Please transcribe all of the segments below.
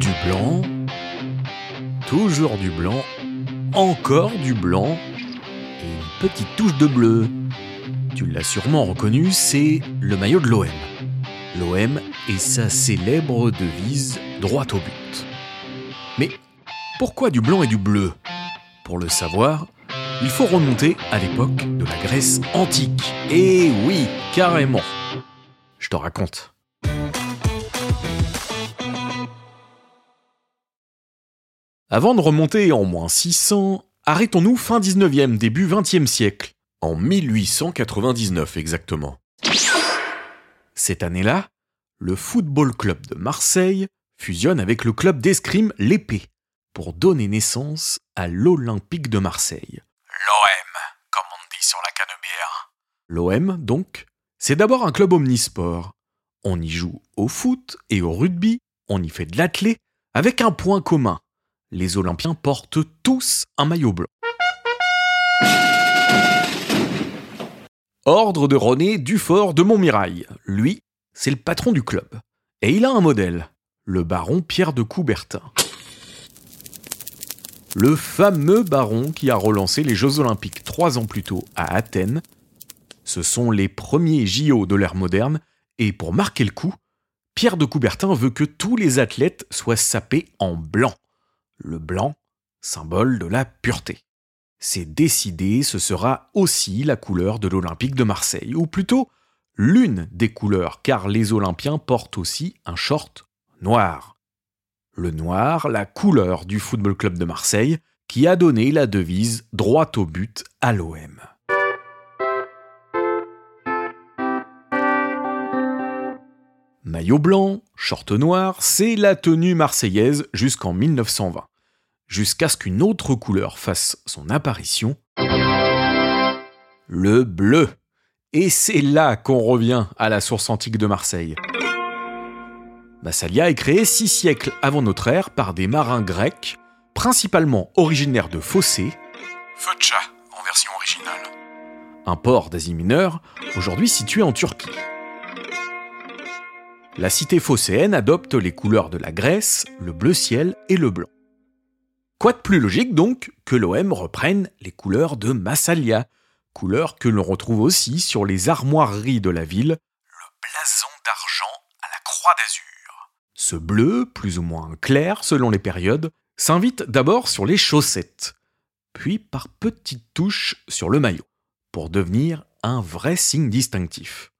Du blanc, toujours du blanc, encore du blanc et une petite touche de bleu. Tu l'as sûrement reconnu, c'est le maillot de l'OM. L'OM et sa célèbre devise droite au but. Mais pourquoi du blanc et du bleu? Pour le savoir, il faut remonter à l'époque de la Grèce antique. Et oui, carrément. Je te raconte. Avant de remonter en moins 600, arrêtons-nous fin 19e, début 20e siècle, en 1899 exactement. Cette année-là, le Football Club de Marseille fusionne avec le club d'escrime L'Épée pour donner naissance à l'Olympique de Marseille. L'OM, comme on dit sur la canebière. L'OM, donc, c'est d'abord un club omnisport. On y joue au foot et au rugby, on y fait de l'athlé, avec un point commun. Les Olympiens portent tous un maillot blanc. Ordre de René Dufort de Montmirail. Lui, c'est le patron du club. Et il a un modèle, le baron Pierre de Coubertin. Le fameux baron qui a relancé les Jeux Olympiques trois ans plus tôt à Athènes. Ce sont les premiers JO de l'ère moderne, et pour marquer le coup, Pierre de Coubertin veut que tous les athlètes soient sapés en blanc. Le blanc, symbole de la pureté. C'est décidé, ce sera aussi la couleur de l'Olympique de Marseille, ou plutôt l'une des couleurs, car les Olympiens portent aussi un short noir. Le noir, la couleur du Football Club de Marseille, qui a donné la devise droit au but à l'OM. Maillot blanc, short noir, c'est la tenue marseillaise jusqu'en 1920 jusqu'à ce qu'une autre couleur fasse son apparition, le bleu. Et c'est là qu'on revient à la source antique de Marseille. Massalia est créée six siècles avant notre ère par des marins grecs, principalement originaires de Phocée, Foça en version originale. un port d'Asie mineure, aujourd'hui situé en Turquie. La cité phocéenne adopte les couleurs de la Grèce, le bleu ciel et le blanc. Quoi de plus logique donc que l'OM reprenne les couleurs de Massalia, couleurs que l'on retrouve aussi sur les armoiries de la ville, Le blason d'argent à la croix d'azur. Ce bleu, plus ou moins clair selon les périodes, s'invite d'abord sur les chaussettes, puis par petites touches sur le maillot, pour devenir un vrai signe distinctif.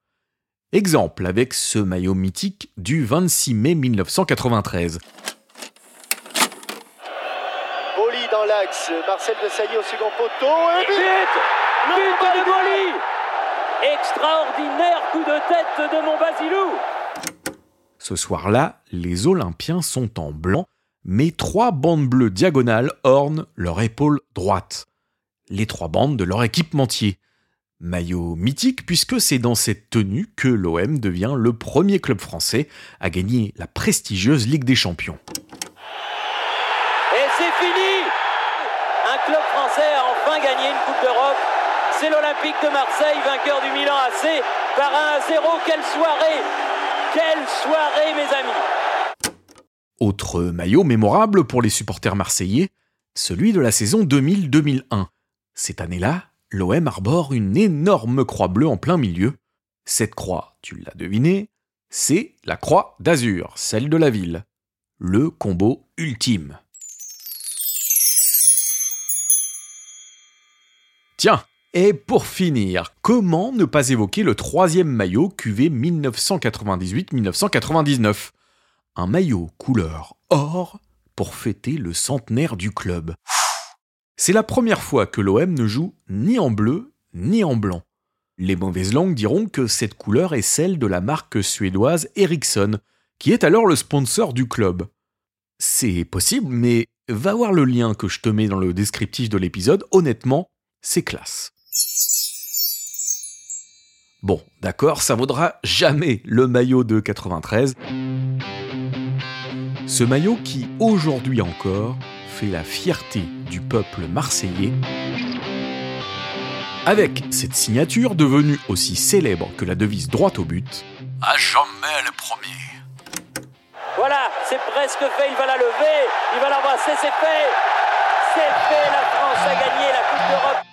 Exemple avec ce maillot mythique du 26 mai 1993. Boli dans l'axe, Marcel de Sailly au second poteau, et but But de Boli Extraordinaire coup de tête de mon Basilou Ce soir-là, les Olympiens sont en blanc, mais trois bandes bleues diagonales ornent leur épaule droite. Les trois bandes de leur équipementier. Maillot mythique puisque c'est dans cette tenue que l'OM devient le premier club français à gagner la prestigieuse Ligue des Champions. Et c'est fini Un club français a enfin gagné une Coupe d'Europe. C'est l'Olympique de Marseille, vainqueur du Milan AC, par 1 à 0. Quelle soirée Quelle soirée, mes amis Autre maillot mémorable pour les supporters marseillais, celui de la saison 2000-2001. Cette année-là, l'OM arbore une énorme croix bleue en plein milieu. Cette croix, tu l'as deviné, c'est la croix d'Azur, celle de la ville. Le combo ultime. Tiens, et pour finir, comment ne pas évoquer le troisième maillot QV 1998-1999 Un maillot couleur or pour fêter le centenaire du club. C'est la première fois que l'OM ne joue ni en bleu ni en blanc. Les mauvaises langues diront que cette couleur est celle de la marque suédoise Ericsson, qui est alors le sponsor du club. C'est possible, mais va voir le lien que je te mets dans le descriptif de l'épisode, honnêtement, c'est classe. Bon, d'accord, ça vaudra jamais le maillot de 93. Ce maillot qui, aujourd'hui encore, fait la fierté du peuple marseillais. Avec cette signature devenue aussi célèbre que la devise droite au but, à jamais le premier. Voilà, c'est presque fait, il va la lever, il va l'embrasser, c'est fait. C'est fait, la France a gagné la Coupe d'Europe.